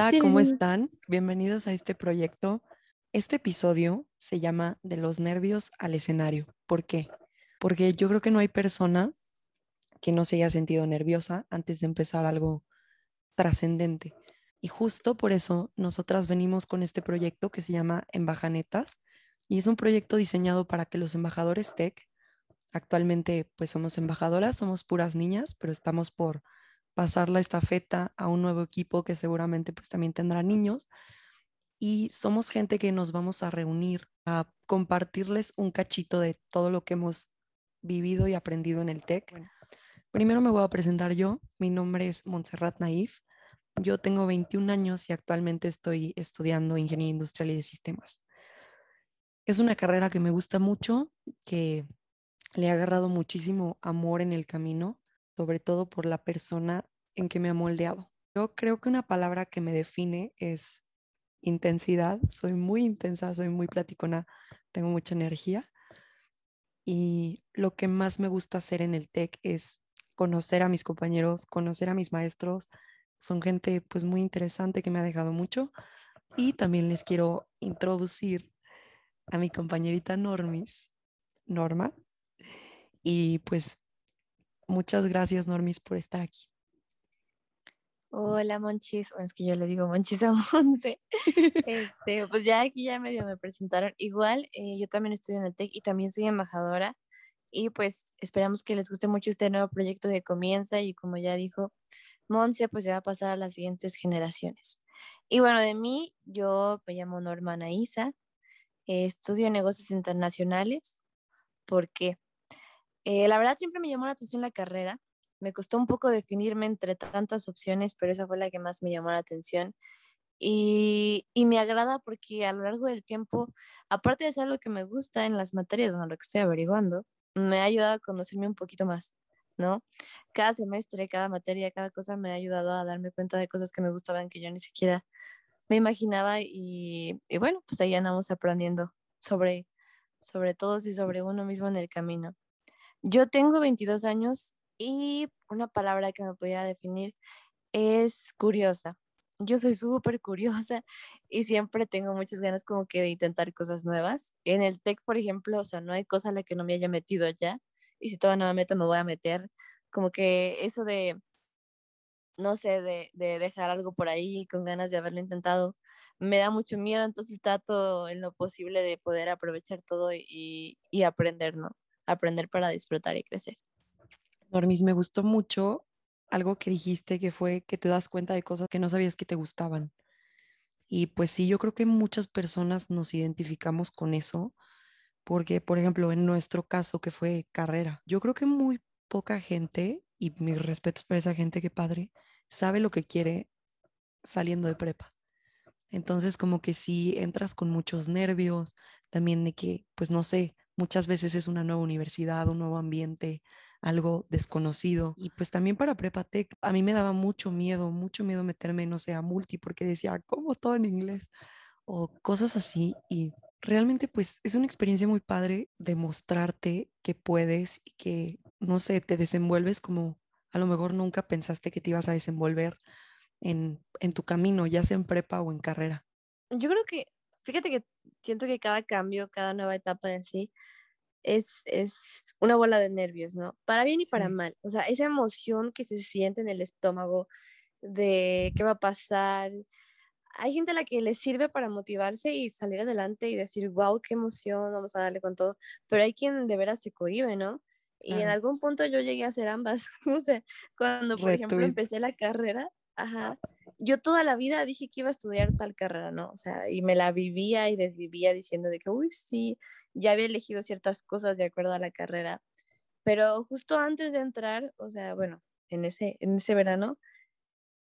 Hola, ¿cómo están? Bienvenidos a este proyecto. Este episodio se llama De los nervios al escenario. ¿Por qué? Porque yo creo que no hay persona que no se haya sentido nerviosa antes de empezar algo trascendente. Y justo por eso nosotras venimos con este proyecto que se llama Embajanetas y es un proyecto diseñado para que los embajadores tech, actualmente pues somos embajadoras, somos puras niñas, pero estamos por pasar la estafeta a un nuevo equipo que seguramente pues también tendrá niños y somos gente que nos vamos a reunir a compartirles un cachito de todo lo que hemos vivido y aprendido en el TEC. primero me voy a presentar yo. Mi nombre es Montserrat Naif. Yo tengo 21 años y actualmente estoy estudiando Ingeniería Industrial y de Sistemas. Es una carrera que me gusta mucho, que le he agarrado muchísimo amor en el camino, sobre todo por la persona en que me ha moldeado. Yo creo que una palabra que me define es intensidad. Soy muy intensa, soy muy platicona, tengo mucha energía. Y lo que más me gusta hacer en el TEC es conocer a mis compañeros, conocer a mis maestros. Son gente pues muy interesante que me ha dejado mucho. Y también les quiero introducir a mi compañerita Normis, Norma. Y pues muchas gracias Normis por estar aquí. Hola Monchis, bueno, es que yo le digo Monchis a Monse. Este, pues ya aquí ya medio me presentaron. Igual, eh, yo también estudio en el TEC y también soy embajadora. Y pues esperamos que les guste mucho este nuevo proyecto de Comienza y como ya dijo Monse, pues se va a pasar a las siguientes generaciones. Y bueno, de mí, yo me llamo Norma Isa, eh, estudio negocios internacionales. ¿Por qué? Eh, la verdad siempre me llamó la atención la carrera me costó un poco definirme entre tantas opciones, pero esa fue la que más me llamó la atención. Y, y, me agrada porque a lo largo del tiempo, aparte de ser algo que me gusta en las materias donde lo que estoy averiguando, me ha ayudado a conocerme un poquito más, ¿no? Cada semestre, cada materia, cada cosa me ha ayudado a darme cuenta de cosas que me gustaban que yo ni siquiera me imaginaba y, y bueno, pues ahí andamos aprendiendo sobre, sobre todos y sobre uno mismo en el camino. Yo tengo 22 años y una palabra que me pudiera definir es curiosa. Yo soy súper curiosa y siempre tengo muchas ganas como que de intentar cosas nuevas. En el TEC, por ejemplo, o sea, no hay cosa a la que no me haya metido ya. Y si todavía no me meto, me voy a meter. Como que eso de, no sé, de, de dejar algo por ahí con ganas de haberlo intentado, me da mucho miedo. Entonces todo en lo posible de poder aprovechar todo y aprender, ¿no? Aprender para disfrutar y crecer. Normis, me gustó mucho algo que dijiste que fue que te das cuenta de cosas que no sabías que te gustaban. Y pues sí, yo creo que muchas personas nos identificamos con eso, porque por ejemplo, en nuestro caso que fue carrera, yo creo que muy poca gente, y mis respetos para esa gente que padre, sabe lo que quiere saliendo de prepa. Entonces, como que sí entras con muchos nervios, también de que, pues no sé, muchas veces es una nueva universidad, un nuevo ambiente, algo desconocido. Y pues también para Prepatec, a mí me daba mucho miedo, mucho miedo meterme, no sé, a multi, porque decía, ¿cómo todo en inglés? O cosas así. Y realmente pues es una experiencia muy padre demostrarte que puedes y que, no sé, te desenvuelves como a lo mejor nunca pensaste que te ibas a desenvolver en, en tu camino, ya sea en prepa o en carrera. Yo creo que, fíjate que siento que cada cambio, cada nueva etapa en sí, es, es una bola de nervios, ¿no? Para bien y para mal. O sea, esa emoción que se siente en el estómago de qué va a pasar. Hay gente a la que le sirve para motivarse y salir adelante y decir, wow, qué emoción, vamos a darle con todo. Pero hay quien de veras se cohibe, ¿no? Y en algún punto yo llegué a hacer ambas. o sea, cuando, por ejemplo, empecé la carrera, ajá, yo toda la vida dije que iba a estudiar tal carrera, ¿no? O sea, y me la vivía y desvivía diciendo de que, uy, sí, ya había elegido ciertas cosas de acuerdo a la carrera, pero justo antes de entrar, o sea, bueno, en ese, en ese verano,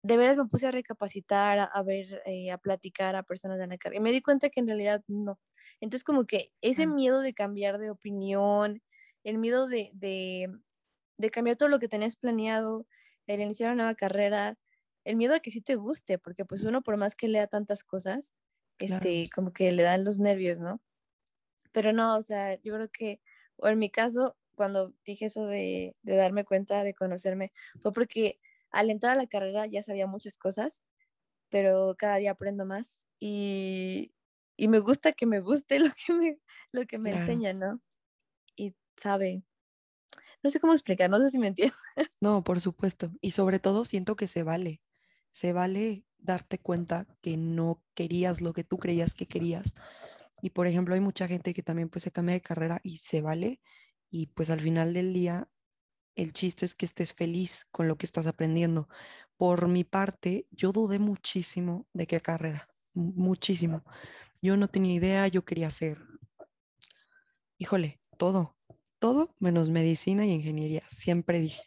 de veras me puse a recapacitar, a, ver, eh, a platicar a personas de la carrera y me di cuenta que en realidad no. Entonces como que ese miedo de cambiar de opinión, el miedo de, de, de cambiar todo lo que tenías planeado, el iniciar una nueva carrera, el miedo a que sí te guste, porque pues uno por más que lea tantas cosas, este, como que le dan los nervios, ¿no? Pero no, o sea, yo creo que, o en mi caso, cuando dije eso de, de darme cuenta, de conocerme, fue porque al entrar a la carrera ya sabía muchas cosas, pero cada día aprendo más y, y me gusta que me guste lo que me, lo que me enseña, ¿no? Y sabe, no sé cómo explicar, no sé si me entiendes. No, por supuesto. Y sobre todo siento que se vale. Se vale darte cuenta que no querías lo que tú creías que querías. Y por ejemplo, hay mucha gente que también pues se cambia de carrera y se vale. Y pues al final del día, el chiste es que estés feliz con lo que estás aprendiendo. Por mi parte, yo dudé muchísimo de qué carrera, muchísimo. Yo no tenía idea, yo quería hacer, híjole, todo, todo menos medicina y ingeniería, siempre dije.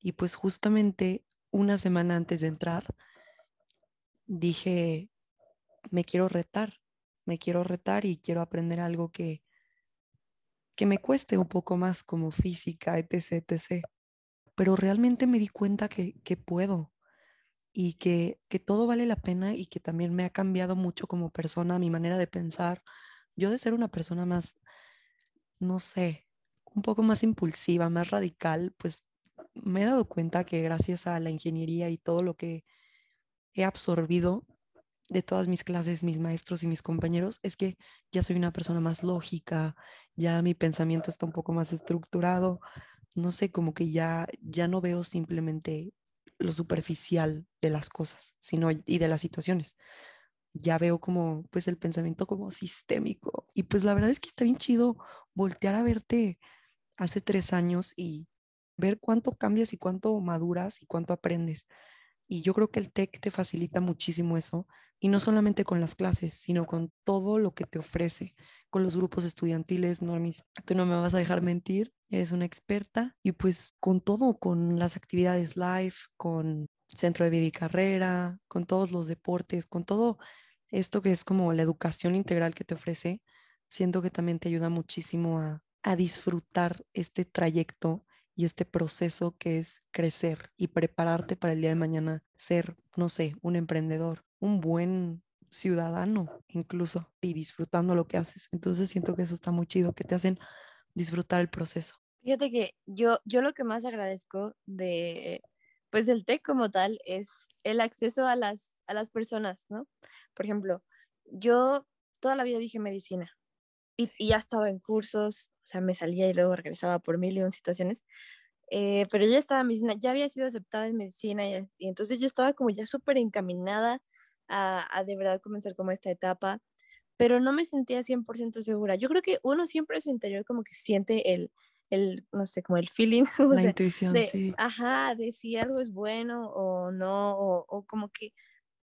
Y pues justamente una semana antes de entrar, dije, me quiero retar, me quiero retar y quiero aprender algo que, que me cueste un poco más como física, etc., etc. Pero realmente me di cuenta que, que puedo y que, que todo vale la pena y que también me ha cambiado mucho como persona, mi manera de pensar. Yo de ser una persona más, no sé, un poco más impulsiva, más radical, pues me he dado cuenta que gracias a la ingeniería y todo lo que he absorbido de todas mis clases, mis maestros y mis compañeros, es que ya soy una persona más lógica, ya mi pensamiento está un poco más estructurado, no sé, como que ya, ya no veo simplemente lo superficial de las cosas, sino y de las situaciones. Ya veo como pues el pensamiento como sistémico y pues la verdad es que está bien chido voltear a verte hace tres años y ver cuánto cambias y cuánto maduras y cuánto aprendes. Y yo creo que el TEC te facilita muchísimo eso, y no solamente con las clases, sino con todo lo que te ofrece, con los grupos estudiantiles, Normis. Tú no me vas a dejar mentir, eres una experta, y pues con todo, con las actividades live, con centro de vida y carrera, con todos los deportes, con todo esto que es como la educación integral que te ofrece, siento que también te ayuda muchísimo a, a disfrutar este trayecto y este proceso que es crecer y prepararte para el día de mañana ser, no sé, un emprendedor, un buen ciudadano incluso y disfrutando lo que haces. Entonces siento que eso está muy chido, que te hacen disfrutar el proceso. Fíjate que yo, yo lo que más agradezco de, pues del TEC como tal es el acceso a las, a las personas, ¿no? Por ejemplo, yo toda la vida dije medicina y, y ya estaba en cursos, o sea, me salía y luego regresaba por mil y un situaciones, eh, pero ya estaba medicina, ya había sido aceptada en medicina y, y entonces yo estaba como ya súper encaminada a, a, de verdad comenzar como esta etapa, pero no me sentía 100% segura. Yo creo que uno siempre en su interior como que siente el, el no sé, como el feeling. La sea, intuición, de, sí. Ajá, de si algo es bueno o no, o, o como que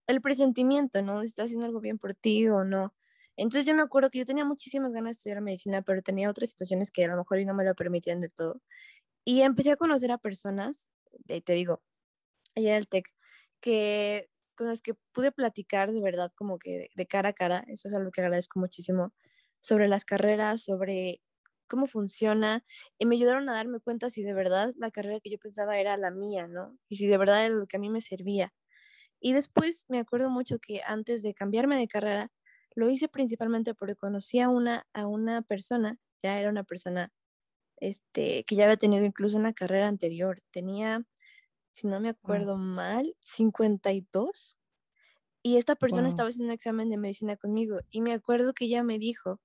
el presentimiento, ¿no? De si está haciendo algo bien por ti o no. Entonces yo me acuerdo que yo tenía muchísimas ganas de estudiar medicina, pero tenía otras situaciones que a lo mejor no me lo permitían del todo. Y empecé a conocer a personas, de, te digo, allá en el TEC, que, con las que pude platicar de verdad como que de, cara a cara, eso es algo que agradezco muchísimo, sobre las carreras, sobre cómo funciona, y me ayudaron a darme cuenta si de verdad la carrera que yo pensaba era la mía, ¿no? Y si de verdad era lo que a mí me servía. Y después me acuerdo mucho que antes de cambiarme de carrera, lo hice principalmente porque conocí a una, a una persona, ya era una persona este, que ya había tenido incluso una carrera anterior. Tenía, si no me acuerdo wow. mal, 52. Y esta persona wow. estaba haciendo un examen de medicina conmigo. Y me acuerdo que ella me dijo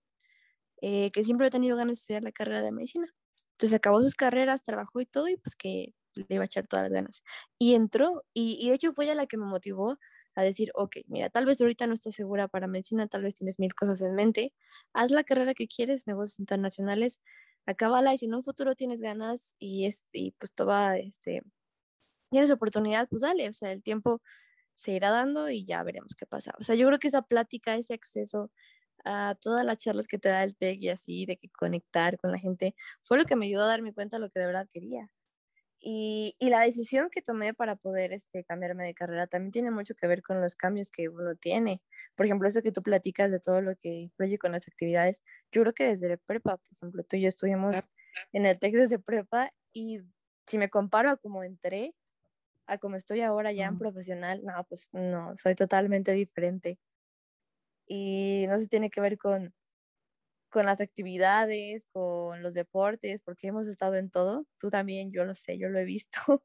eh, que siempre he tenido ganas de estudiar la carrera de medicina. Entonces acabó sus carreras, trabajó y todo, y pues que le iba a echar todas las ganas. Y entró, y, y de hecho fue ella la que me motivó a decir, ok, mira, tal vez ahorita no estás segura para medicina, tal vez tienes mil cosas en mente, haz la carrera que quieres, negocios internacionales, acábala y si en un futuro tienes ganas y, es, y pues toda, este, tienes oportunidad, pues dale, o sea, el tiempo se irá dando y ya veremos qué pasa. O sea, yo creo que esa plática, ese acceso a todas las charlas que te da el TEC y así, de que conectar con la gente, fue lo que me ayudó a darme cuenta de lo que de verdad quería. Y, y, la decisión que tomé para poder este, cambiarme de carrera también tiene mucho que ver con los cambios que uno tiene. Por ejemplo, eso que tú platicas de todo lo que influye con las actividades. Yo creo que desde prepa, por ejemplo, tú y yo estuvimos en el TEC desde prepa y si me comparo a cómo entré, a cómo estoy ahora ya en profesional, no, pues no, soy totalmente diferente. Y no se tiene que ver con, con las actividades, con los deportes, porque hemos estado en todo. Tú también, yo lo sé, yo lo he visto.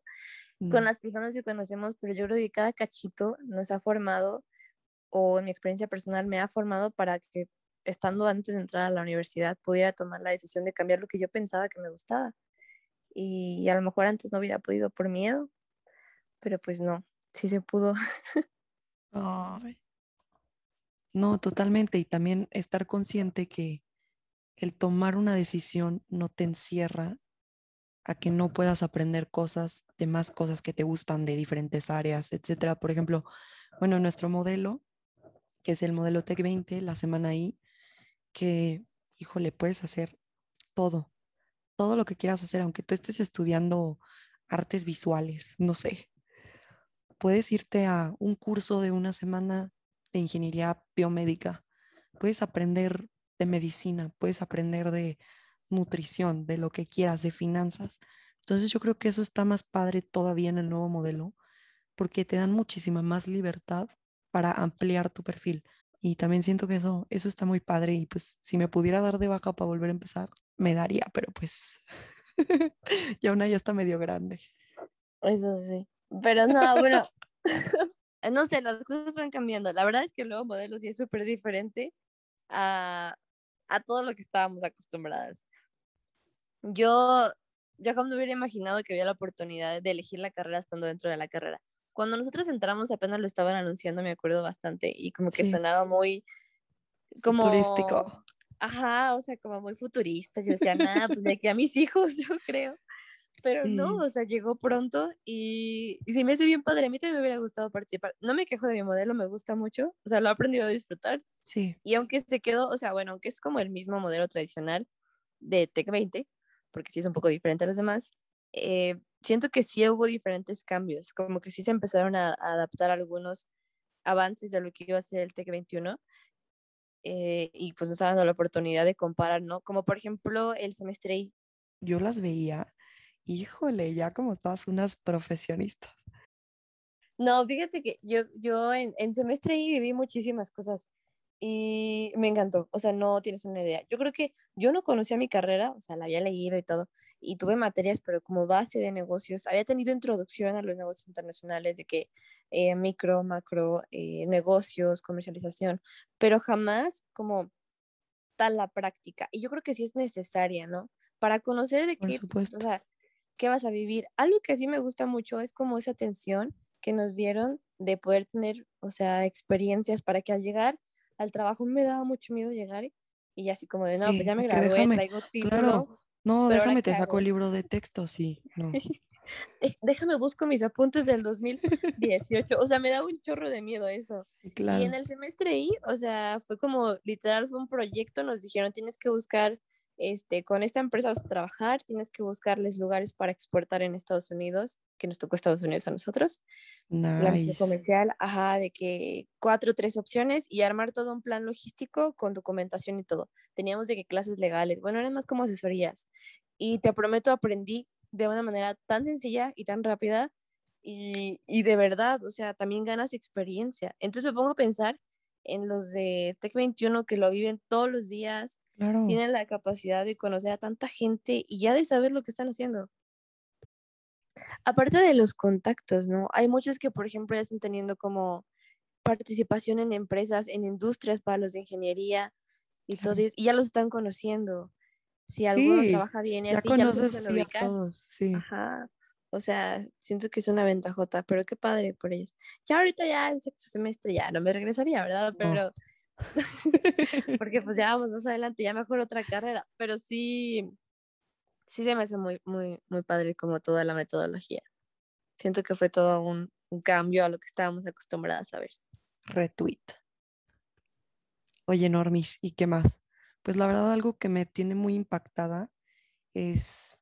con las personas que conocemos, pero yo creo que cada cachito nos ha formado, o en mi experiencia personal me ha formado para que estando antes de entrar a la universidad pudiera tomar la decisión de cambiar lo que yo pensaba que me gustaba. Y a lo mejor antes no hubiera podido por miedo, pero pues no, sí se pudo. No, totalmente. Y también estar consciente que el tomar una decisión no te encierra a que no puedas aprender cosas de más cosas que te gustan de diferentes áreas, etcétera. Por ejemplo, bueno, nuestro modelo, que es el modelo Tech 20, la semana ahí, que, híjole, puedes hacer todo, todo lo que quieras hacer, aunque tú estés estudiando artes visuales, no sé. Puedes irte a un curso de una semana de ingeniería biomédica, puedes aprender de medicina, puedes aprender de nutrición, de lo que quieras, de finanzas. Entonces yo creo que eso está más padre todavía en el nuevo modelo, porque te dan muchísima más libertad para ampliar tu perfil. Y también siento que eso, eso está muy padre y pues si me pudiera dar de baja para volver a empezar, me daría, pero pues ya una ya está medio grande. Eso sí. Pero no, bueno, no sé, las cosas van cambiando. La verdad es que el nuevo modelo sí es súper diferente a, a todo lo que estábamos acostumbradas. Yo, yo jamás me hubiera imaginado que había la oportunidad de elegir la carrera estando dentro de la carrera. Cuando nosotros entramos apenas lo estaban anunciando, me acuerdo bastante, y como que Sí. sonaba muy como Turístico. Ajá, o sea, como muy futurista. Yo decía, nada, pues de aquí a mis hijos, yo creo. Pero no, Sí. o sea, llegó pronto y, y sí me hace bien padre. A mí también me hubiera gustado participar. No me quejo de mi modelo, me gusta mucho. O sea, lo he aprendido a disfrutar. Sí, Y aunque se quedó, o sea, bueno, aunque es como el mismo modelo tradicional de Tech 20, porque sí es un poco diferente a los demás, eh, siento que sí hubo diferentes cambios. Como que sí se empezaron a, a adaptar algunos avances de lo que iba a ser el Tech 21 eh, y pues nos ha dado la oportunidad de comparar, ¿no? Como por ejemplo el semestre I. yo las veía, híjole, ya como todas unas profesionistas. No, fíjate que yo, yo en, en semestre I viví muchísimas cosas y me encantó, o sea, no tienes una idea. Yo creo que yo no conocía mi carrera, o sea, la había leído y todo, y tuve materias, pero como base de negocios, había tenido introducción a los negocios internacionales, de que eh, micro, macro, eh, negocios, comercialización, pero jamás como tal la práctica. Y yo creo que sí es necesaria, ¿no? Para conocer de Por qué, supuesto. o sea, qué vas a vivir. Algo que sí me gusta mucho es como esa atención que nos dieron de poder tener, o sea, experiencias para que al llegar al trabajo me daba mucho miedo llegar y, así como de, no, pues Sí, ya me gradué, déjame, traigo título, claro, no, déjame te saco el libro de texto, sí, no, Eh, déjame busco mis apuntes del 2018, o sea, me daba un chorro de miedo eso. sí, Y en claro, el semestre I, o sea, fue como literal, fue un proyecto, nos dijeron, tienes que buscar, este, con esta empresa vas a trabajar, tienes que buscarles lugares para exportar en Estados Unidos, que nos tocó Estados Unidos a nosotros, la misión comercial, ajá, de que cuatro o tres opciones y armar todo un plan logístico con documentación y todo. Teníamos de que clases legales, bueno, eran más como asesorías. Y te prometo, aprendí de una manera tan sencilla y tan rápida y, y de verdad, o sea, también ganas experiencia. Entonces me pongo a pensar en los de Tech 21 que lo viven todos los días, claro, tienen la capacidad de conocer a tanta gente y ya de saber lo que están haciendo. Aparte de los contactos, ¿no? Hay muchos que, por ejemplo, ya están teniendo como participación en empresas, en industrias para los de ingeniería y claro. y ya los están conociendo. Si alguno Sí, trabaja bien y ya así, ya los conoces empiezan a sí, a todos, sí, Ajá. O sea, siento que es una ventajota, pero qué padre por ellos. Ya ahorita ya en sexto semestre ya no me regresaría, ¿verdad? no, Pero porque pues ya vamos más adelante, ya mejor otra carrera, pero sí, sí se me hace muy, muy, muy padre como toda la metodología. Siento que fue todo un, un cambio a lo que estábamos acostumbradas a ver. retweet. Oye, Normis, ¿y qué más? Pues la verdad algo que me tiene muy impactada es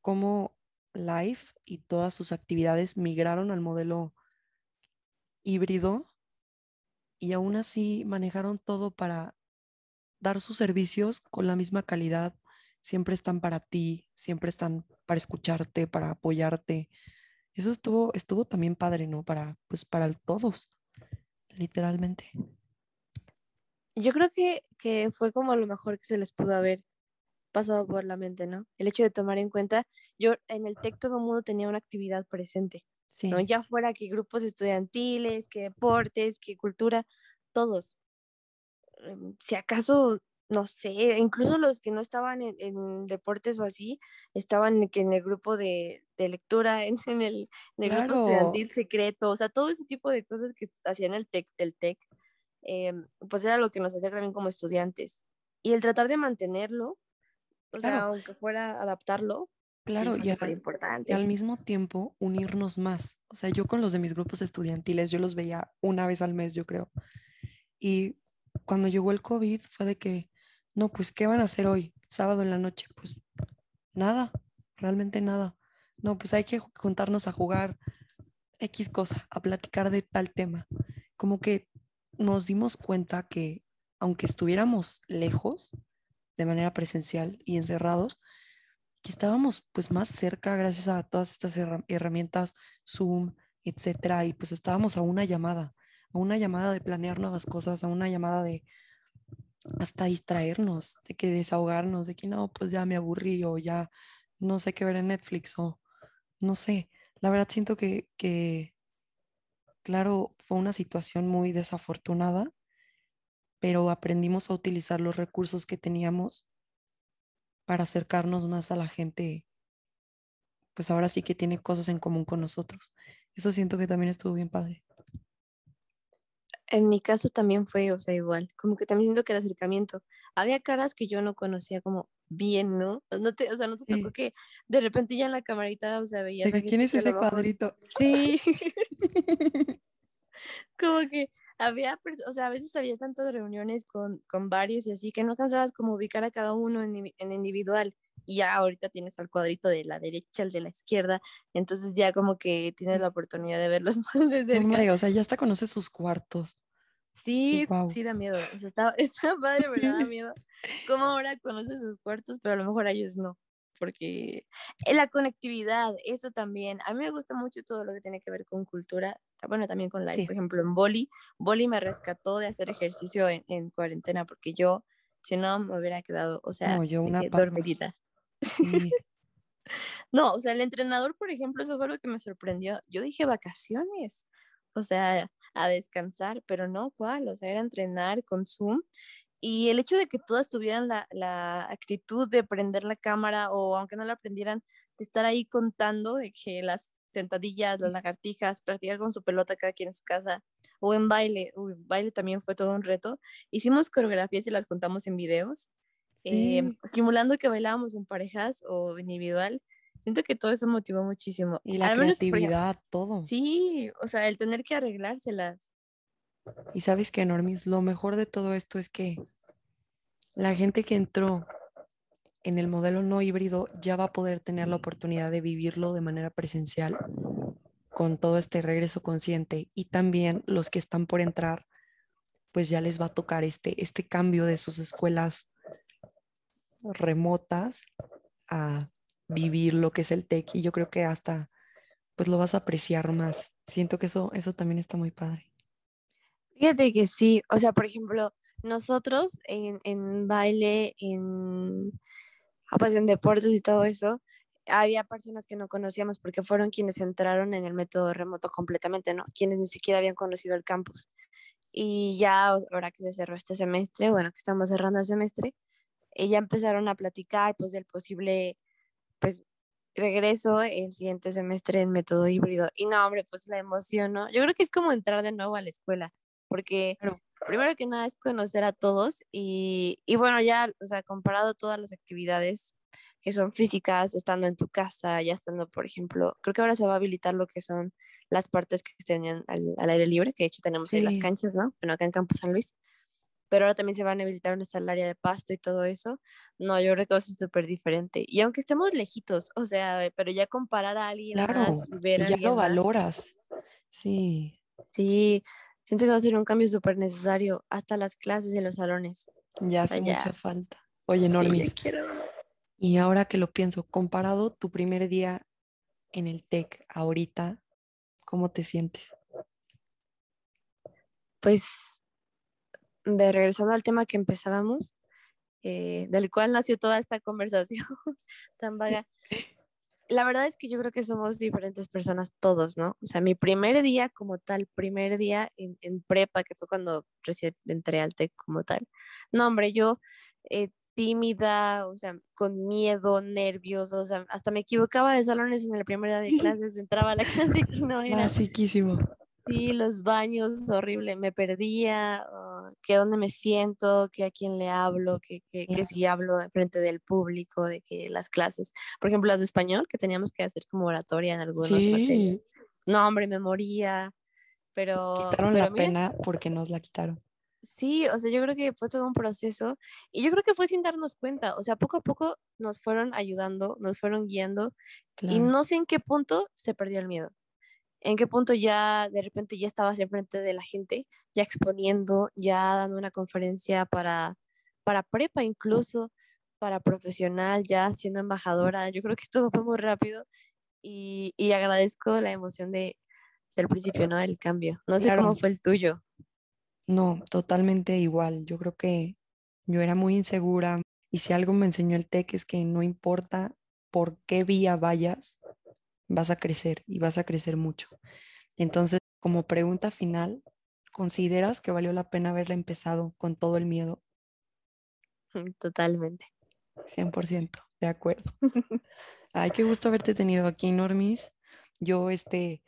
cómo Life y todas sus actividades migraron al modelo híbrido y aún así manejaron todo para dar sus servicios con la misma calidad. Siempre están para ti, siempre están para escucharte, para apoyarte. Eso estuvo, estuvo también padre, ¿no? Para, pues para todos, literalmente. Yo creo que, que fue como lo mejor que se les pudo haber pasado por la mente, ¿no? El hecho de tomar en cuenta, yo en el TEC todo el mundo tenía una actividad presente, ¿no? Sí, Ya fuera que grupos estudiantiles, que deportes, que cultura, todos. Em, Si acaso, no sé, incluso los que no estaban en, en deportes o así, estaban que en el grupo de, de lectura, en, en el, en el grupo estudiantil secreto, o sea, todo ese tipo de cosas que hacían el TEC, el TEC, em, pues era lo que nos hacía también como estudiantes. Y el tratar de mantenerlo o sea, aunque fuera adaptarlo, claro, fue y al, y al importante. mismo tiempo unirnos más. O sea, yo con los de mis grupos estudiantiles, yo los veía una vez al mes, yo creo. Y cuando llegó el COVID fue de que, no, pues, ¿qué van a hacer hoy? Sábado en la noche. Pues nada, realmente nada. No, pues hay que ju- juntarnos a jugar X cosa, a platicar de tal tema. Como que nos dimos cuenta que aunque estuviéramos lejos de manera presencial y encerrados, que estábamos pues más cerca gracias a todas estas herra- herramientas, Zoom, etcétera, y pues estábamos a una llamada, a una llamada de planear nuevas cosas, a una llamada de hasta distraernos, de que desahogarnos, de que no, pues ya me aburrí o ya no sé qué ver en Netflix o no sé. La verdad siento que, que claro, fue una situación muy desafortunada, pero aprendimos a utilizar los recursos que teníamos para acercarnos más a la gente, pues ahora sí que tiene cosas en común con nosotros. Eso siento que también estuvo bien padre. En mi caso también fue, o sea, igual, como que también siento que el acercamiento, había caras que yo no conocía como bien, ¿no? No te, o sea, no te tocó Sí, que de repente ya en la camarita, o sea, de veías que quién es ese cuadrito. sí, como que había, o sea, a veces había tantas reuniones con, con varios y así que no cansabas como ubicar a cada uno en, en individual. Y ya ahorita tienes al cuadrito de la derecha, el de la izquierda, entonces ya como que tienes Sí. la oportunidad de verlos más de cerca. hombre, o sea, ya hasta conoces sus cuartos. Sí, Wow. sí da miedo. O sea, está, está padre, pero da miedo. Como ahora conoces sus cuartos, pero a lo mejor a ellos no. Porque eh, la conectividad, eso también. A mí me gusta mucho todo lo que tiene que ver con cultura. Bueno, también con live. Sí, Por ejemplo, en Boli, Boli me rescató de hacer ejercicio en, en cuarentena porque yo, si no, me hubiera quedado, o no, sea, yo de una papa. dormidita. Sí, No, o sea, el entrenador, por ejemplo, eso fue lo que me sorprendió. Yo dije vacaciones, o sea, a descansar, pero no, ¿cuál? O sea, era entrenar con Zoom. Y el hecho de que todas tuvieran la, la actitud de prender la cámara o aunque no la prendieran, de estar ahí contando de que las sentadillas, las lagartijas, practicar con su pelota cada quien en su casa o en baile, uy, baile también fue todo un reto. Hicimos coreografías y las contamos en videos eh, sí. simulando que bailábamos en parejas o individual. Siento que todo eso motivó muchísimo. Y la Al menos, por ejemplo, creatividad, todo. sí, o sea, el tener que arreglárselas. Y sabes que, Normis, lo mejor de todo esto es que la gente que entró en el modelo no híbrido ya va a poder tener la oportunidad de vivirlo de manera presencial con todo este regreso consciente. Y también los que están por entrar, pues ya les va a tocar este, este cambio de sus escuelas remotas a vivir lo que es el TEC. Y yo creo que hasta pues lo vas a apreciar más. Siento que eso, eso también está muy padre. Fíjate que sí, o sea, por ejemplo, nosotros en, en baile, en, ah, pues en deportes y todo eso, había personas que no conocíamos porque fueron quienes entraron en el método remoto completamente, ¿no? Quienes ni siquiera habían conocido el campus. Y ya ahora que se cerró este semestre, bueno, que estamos cerrando el semestre, eh, ya empezaron a platicar pues del posible pues regreso el siguiente semestre en método híbrido. Y no, hombre, pues la emoción, ¿no? Yo creo que es como entrar de nuevo a la escuela, porque Claro, primero que nada es conocer a todos y, y bueno, ya, o sea, comparado todas las actividades que son físicas, estando en tu casa, ya estando, por ejemplo, creo que ahora se va a habilitar lo que son las partes que tenían al, al aire libre, que de hecho tenemos ahí las sí, canchas, ¿no? Bueno, acá en Campus San Luis pero ahora también se van a habilitar está el área de pasto y todo eso. No, yo creo que va a ser súper diferente. Y aunque estemos lejitos, o sea, pero ya comparar a alguien más claro. y ver Y ya lo alguien más, valoras. Sí, sí, siento que va a ser un cambio súper necesario hasta las clases de los salones. ya hace mucha falta. Oye, Normis, y ahora que lo pienso, comparado tu primer día en el TEC ahorita, ¿cómo te sientes? Pues, de regresando al tema que empezábamos, eh, del cual nació toda esta conversación tan vaga. La verdad es que yo creo que somos diferentes personas todos, ¿no? O sea, mi primer día como tal, primer día en, en prepa, que fue cuando recién entré al TEC como tal. No, hombre, yo eh, tímida, o sea, con miedo, nervios, o sea, hasta me equivocaba de salones en el primer día de clases, entraba a la clase que no era. Basiquísimo. Sí, los baños, horrible, me perdía, uh, que dónde me siento, que a quién le hablo, que, que, que si hablo frente del público, de que las clases, por ejemplo, las de español, que teníamos que hacer como oratoria en algunas materias. Sí, No, hombre, me moría, pero... quitaron pero la mira, pena porque nos la quitaron. Sí, o sea, yo creo que fue todo un proceso y yo creo que fue sin darnos cuenta, o sea, poco a poco nos fueron ayudando, nos fueron guiando y Claro. no sé en qué punto se perdió el miedo, en qué punto ya de repente ya estabas enfrente de la gente, ya exponiendo, ya dando una conferencia para, para prepa incluso, para profesional, ya siendo embajadora, yo creo que todo fue muy rápido y, y agradezco la emoción de, del principio, ¿no? El cambio. No sé Claro. cómo fue el tuyo. No, totalmente igual. Yo creo que yo era muy insegura y si algo me enseñó el TEC es que no importa por qué vía vayas, vas a crecer y vas a crecer mucho. Entonces, como pregunta final, ¿consideras que valió la pena haberla empezado con todo el miedo? Totalmente. 100%, de acuerdo. Ay, qué gusto haberte tenido aquí, Normis. Yo este,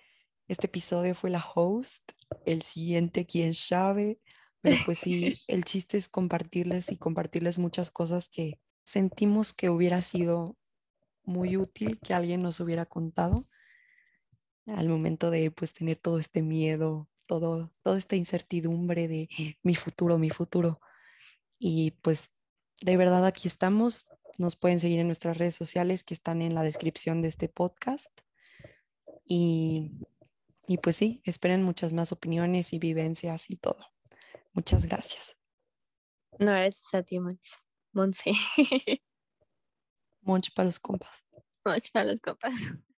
este episodio fue la host, el siguiente, quién sabe, pero pues sí, el chiste es compartirles y compartirles muchas cosas que sentimos que hubiera sido muy útil que alguien nos hubiera contado al momento de pues tener todo este miedo, todo, toda esta incertidumbre de mi futuro, mi futuro. Y pues de verdad aquí estamos. Nos pueden seguir en nuestras redes sociales que están en la descripción de este podcast. Y, y pues sí, esperen muchas más opiniones y vivencias y todo. Muchas gracias. No, gracias a ti. Monse. Monch para los compas. Monch para los copas.